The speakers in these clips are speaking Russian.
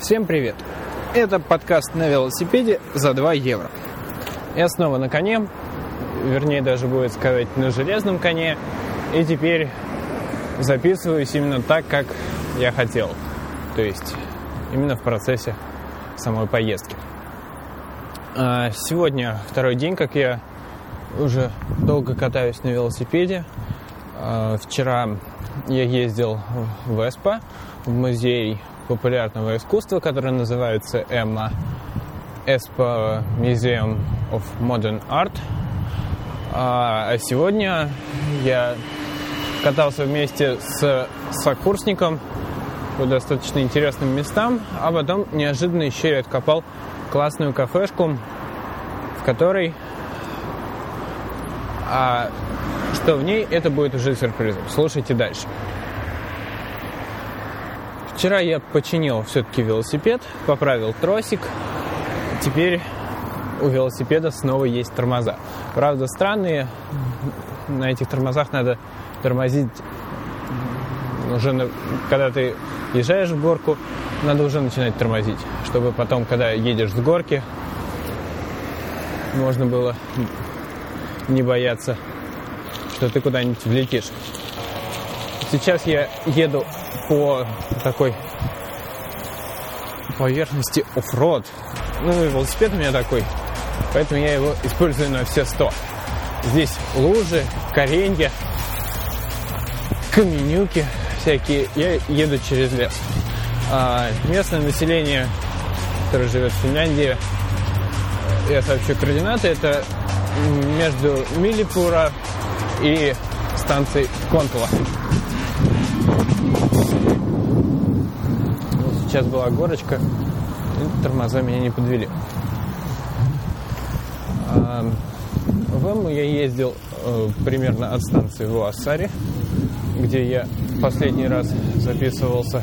Всем привет! Это подкаст на велосипеде за 2 евро. Я снова на коне, вернее даже будет сказать на железном коне, и теперь записываюсь именно так, как я хотел. То есть именно в процессе самой поездки. А, сегодня второй день, как я уже долго катаюсь на велосипеде. А, вчера я ездил в Эспа, в музей популярного искусства, который называется Эмма Espa Museum of Modern Art. А сегодня я катался вместе с сокурсником по достаточно интересным местам, а потом неожиданно еще и откопал классную кафешку, в которой а что в ней, это будет уже сюрпризом. Слушайте дальше. Вчера я починил все-таки велосипед, поправил тросик. Теперь у велосипеда снова есть тормоза. Правда, странные. На этих тормозах надо тормозить уже, на, когда ты езжаешь в горку, надо уже начинать тормозить, чтобы потом, когда едешь с горки, можно было не бояться, что ты куда-нибудь влетишь. Сейчас я еду по такой поверхности оффроад. Ну, и велосипед у меня такой, поэтому я его использую на все сто. Здесь лужи, коренья, каменюки всякие. Я еду через лес. А местное население, которое живет в Финляндии, я сообщу координаты, это между Милипура и станцией Контула. Сейчас была горочка, и тормоза меня не подвели. В Эмму я ездил э, примерно от станции в Уассаре, где я последний раз записывался.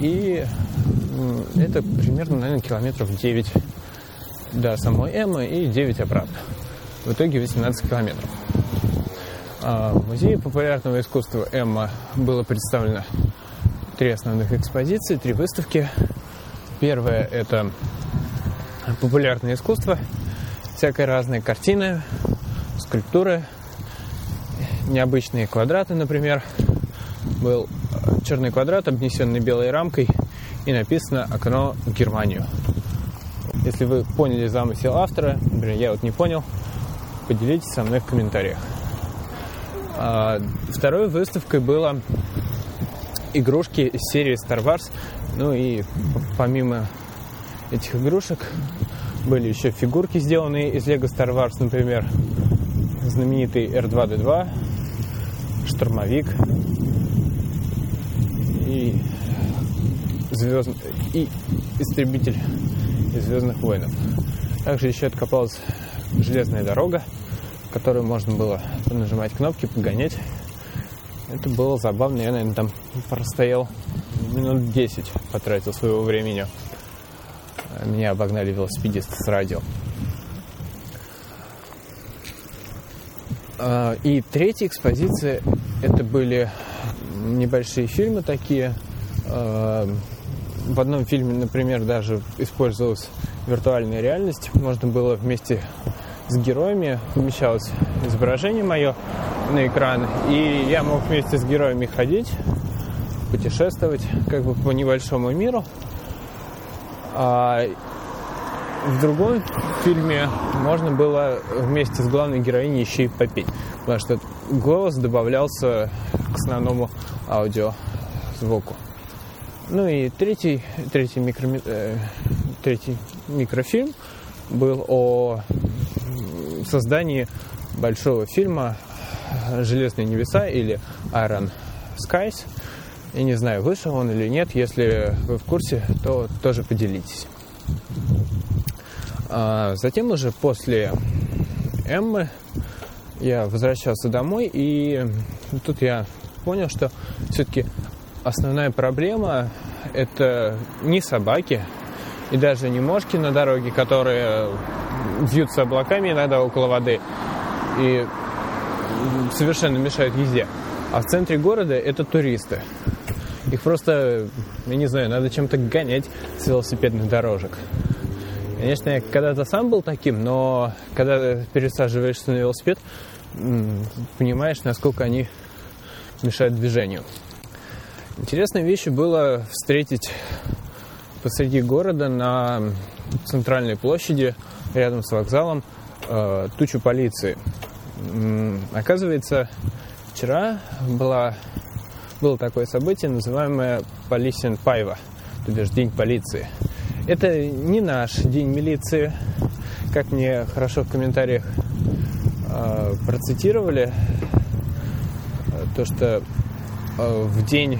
И это примерно, наверное, километров 9 до самой Эммы и 9 обратно. В итоге 18 километров. А в Музее популярного искусства Эмма было представлено три основных экспозиции, три выставки. Первая – это популярное искусство, всякое разные картины, скульптуры, необычные квадраты, например. Был черный квадрат, обнесенный белой рамкой, и написано «Окно в Германию». Если вы поняли замысел автора, например, я вот не понял, поделитесь со мной в комментариях. А, второй выставкой было игрушки из серии Star Wars. Ну и помимо этих игрушек были еще фигурки, сделанные из Lego Star Wars, например, знаменитый R2-D2, штурмовик и звезд... и истребитель из Звездных войнов. Также еще откопалась железная дорога, которую можно было нажимать кнопки, погонять это было забавно. Я, наверное, там простоял минут 10, потратил своего времени. Меня обогнали велосипедисты с радио. А, и третья экспозиция это были небольшие фильмы такие. А, в одном фильме, например, даже использовалась виртуальная реальность. Можно было вместе с героями, помещалось изображение мое, на экран. И я мог вместе с героями ходить, путешествовать как бы по небольшому миру. А в другом фильме можно было вместе с главной героиней еще и попеть, потому что голос добавлялся к основному аудио звуку. Ну и третий, третий, микро, э, третий микрофильм был о создании большого фильма «Железные небеса» или «Iron Skies». Я не знаю, вышел он или нет. Если вы в курсе, то тоже поделитесь. А затем уже после Эммы я возвращался домой, и тут я понял, что все-таки основная проблема это не собаки и даже не мошки на дороге, которые вьются облаками иногда около воды. И совершенно мешают езде. А в центре города это туристы. Их просто, я не знаю, надо чем-то гонять с велосипедных дорожек. Конечно, я когда-то сам был таким, но когда пересаживаешься на велосипед, понимаешь, насколько они мешают движению. Интересной вещью было встретить посреди города на центральной площади рядом с вокзалом э, тучу полиции. Оказывается, вчера была, было такое событие, называемое Полисин Пайва, то бишь День полиции. Это не наш День милиции, как мне хорошо в комментариях э, процитировали, то, что э, в день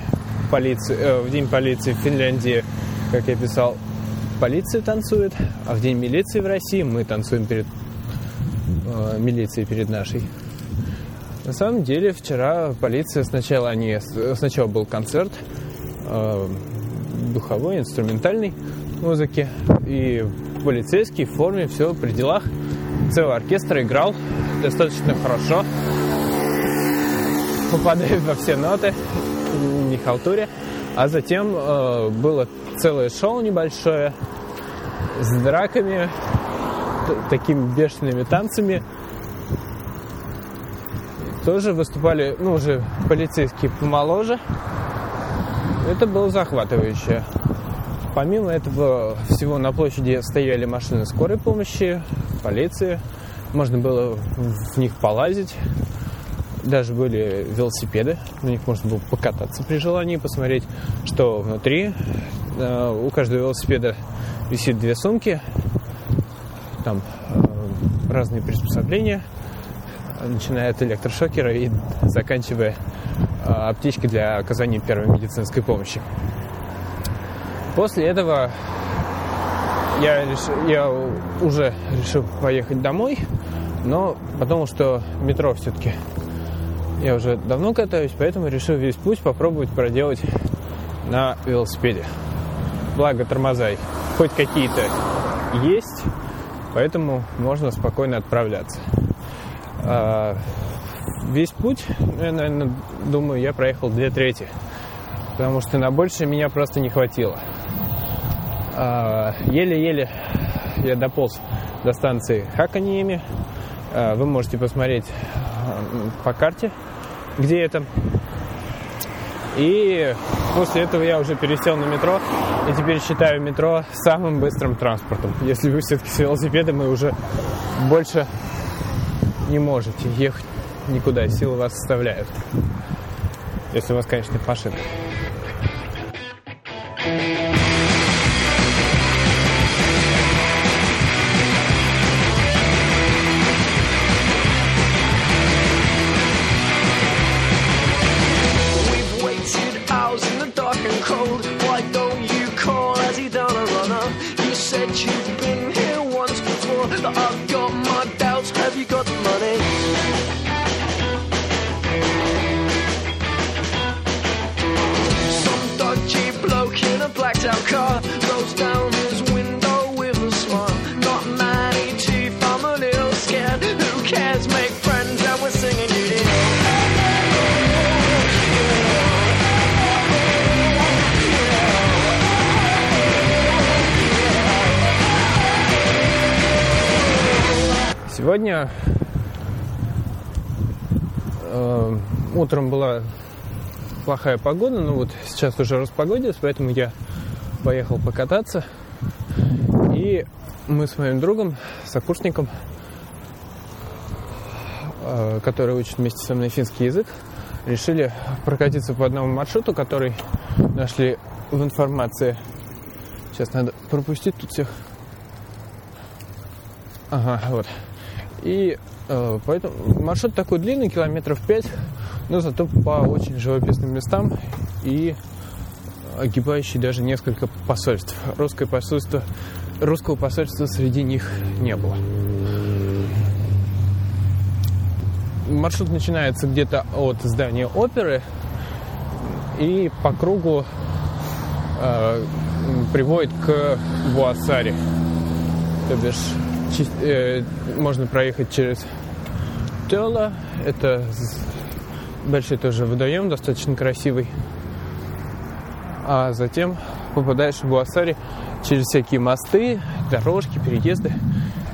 полиции, э, в день полиции в Финляндии, как я писал, полиция танцует, а в день милиции в России мы танцуем перед э, милицией, перед нашей. На самом деле вчера полиция сначала они сначала был концерт э, духовой, инструментальной музыки и полицейский в форме, все при делах. Целый оркестр играл достаточно хорошо, попадает во все ноты не халтуре. А затем э, было целое шоу небольшое с драками, такими бешеными танцами. Тоже выступали, ну, уже полицейские помоложе. Это было захватывающе. Помимо этого всего на площади стояли машины скорой помощи, полиции. Можно было в них полазить даже были велосипеды, на них можно было покататься при желании, посмотреть, что внутри. Э, у каждого велосипеда висит две сумки, там э, разные приспособления, начиная от электрошокера и заканчивая э, аптечкой для оказания первой медицинской помощи. После этого я, реш... я уже решил поехать домой, но потому что метро все-таки я уже давно катаюсь, поэтому решил весь путь попробовать проделать на велосипеде. Благо тормоза хоть какие-то есть, поэтому можно спокойно отправляться. А, весь путь, я, наверное, думаю, я проехал две трети, потому что на больше меня просто не хватило. А, еле-еле я дополз до станции Хаканьеми. А, вы можете посмотреть по карте, где это. И после этого я уже пересел на метро и теперь считаю метро самым быстрым транспортом. Если вы все-таки с велосипедом и уже больше не можете ехать никуда, силы вас оставляют. Если у вас, конечно, машина. you Сегодня э, утром была плохая погода, но вот сейчас уже распогодилось, поэтому я поехал покататься. И мы с моим другом, сокурсником, э, который учит вместе со мной финский язык, решили прокатиться по одному маршруту, который нашли в информации. Сейчас надо пропустить тут всех. Ага, вот. И э, поэтому маршрут такой длинный, километров 5, но зато по очень живописным местам и огибающий даже несколько посольств. Русское посольство, русского посольства среди них не было. Маршрут начинается где-то от здания оперы и по кругу э, приводит к Буассаре. То бишь Э, можно проехать через Тела. Это большой тоже водоем, достаточно красивый. а затем попадаешь в Буассари через всякие мосты, дорожки, переезды.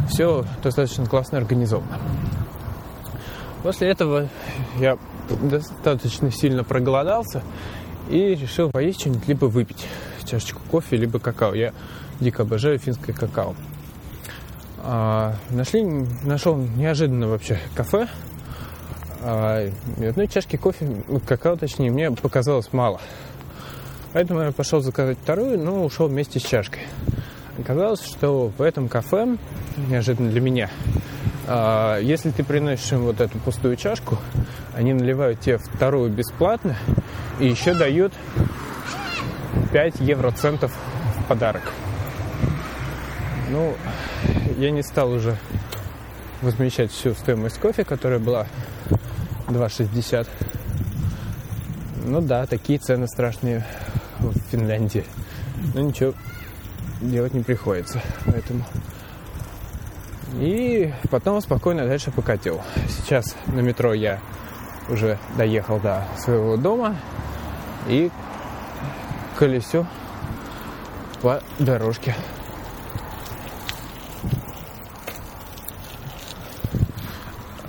Все достаточно классно организовано. После этого я достаточно сильно проголодался и решил поесть что-нибудь, либо выпить чашечку кофе, либо какао. Я дико обожаю финское какао. А, нашли, нашел неожиданно вообще кафе. А, и одной чашки кофе, ну, какао точнее, мне показалось мало. Поэтому я пошел заказать вторую, но ушел вместе с чашкой. Оказалось, что в этом кафе, неожиданно для меня, а, если ты приносишь им вот эту пустую чашку, они наливают тебе вторую бесплатно и еще дают 5 евроцентов в подарок. Ну, я не стал уже возмещать всю стоимость кофе, которая была 2,60. Ну да, такие цены страшные в Финляндии. Но ничего делать не приходится. Поэтому и потом спокойно дальше покатил. Сейчас на метро я уже доехал до своего дома и колесю по дорожке.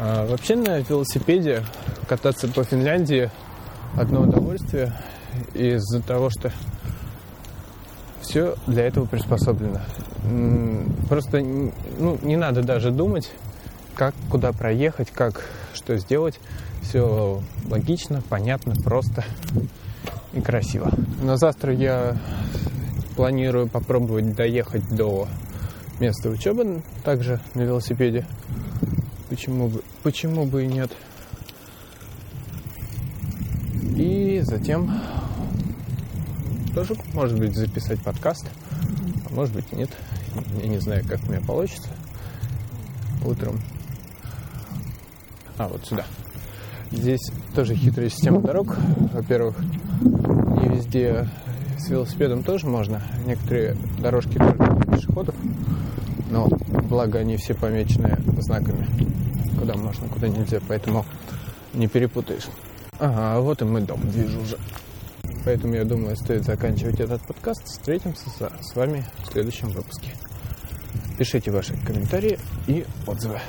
А вообще на велосипеде кататься по Финляндии одно удовольствие из-за того, что все для этого приспособлено. Просто ну, не надо даже думать, как куда проехать, как что сделать. Все логично, понятно, просто и красиво. На завтра я планирую попробовать доехать до места учебы также на велосипеде. Почему бы, почему бы и нет. И затем тоже, может быть, записать подкаст, а может быть, нет. Я не знаю, как у меня получится утром. А, вот сюда. Здесь тоже хитрая система дорог. Во-первых, не везде с велосипедом тоже можно. Некоторые дорожки только для пешеходов, но благо они все помечены знаками, куда можно, куда нельзя, поэтому не перепутаешь. Ага, вот и мы дом вижу уже. Поэтому я думаю, стоит заканчивать этот подкаст. Встретимся с вами в следующем выпуске. Пишите ваши комментарии и отзывы.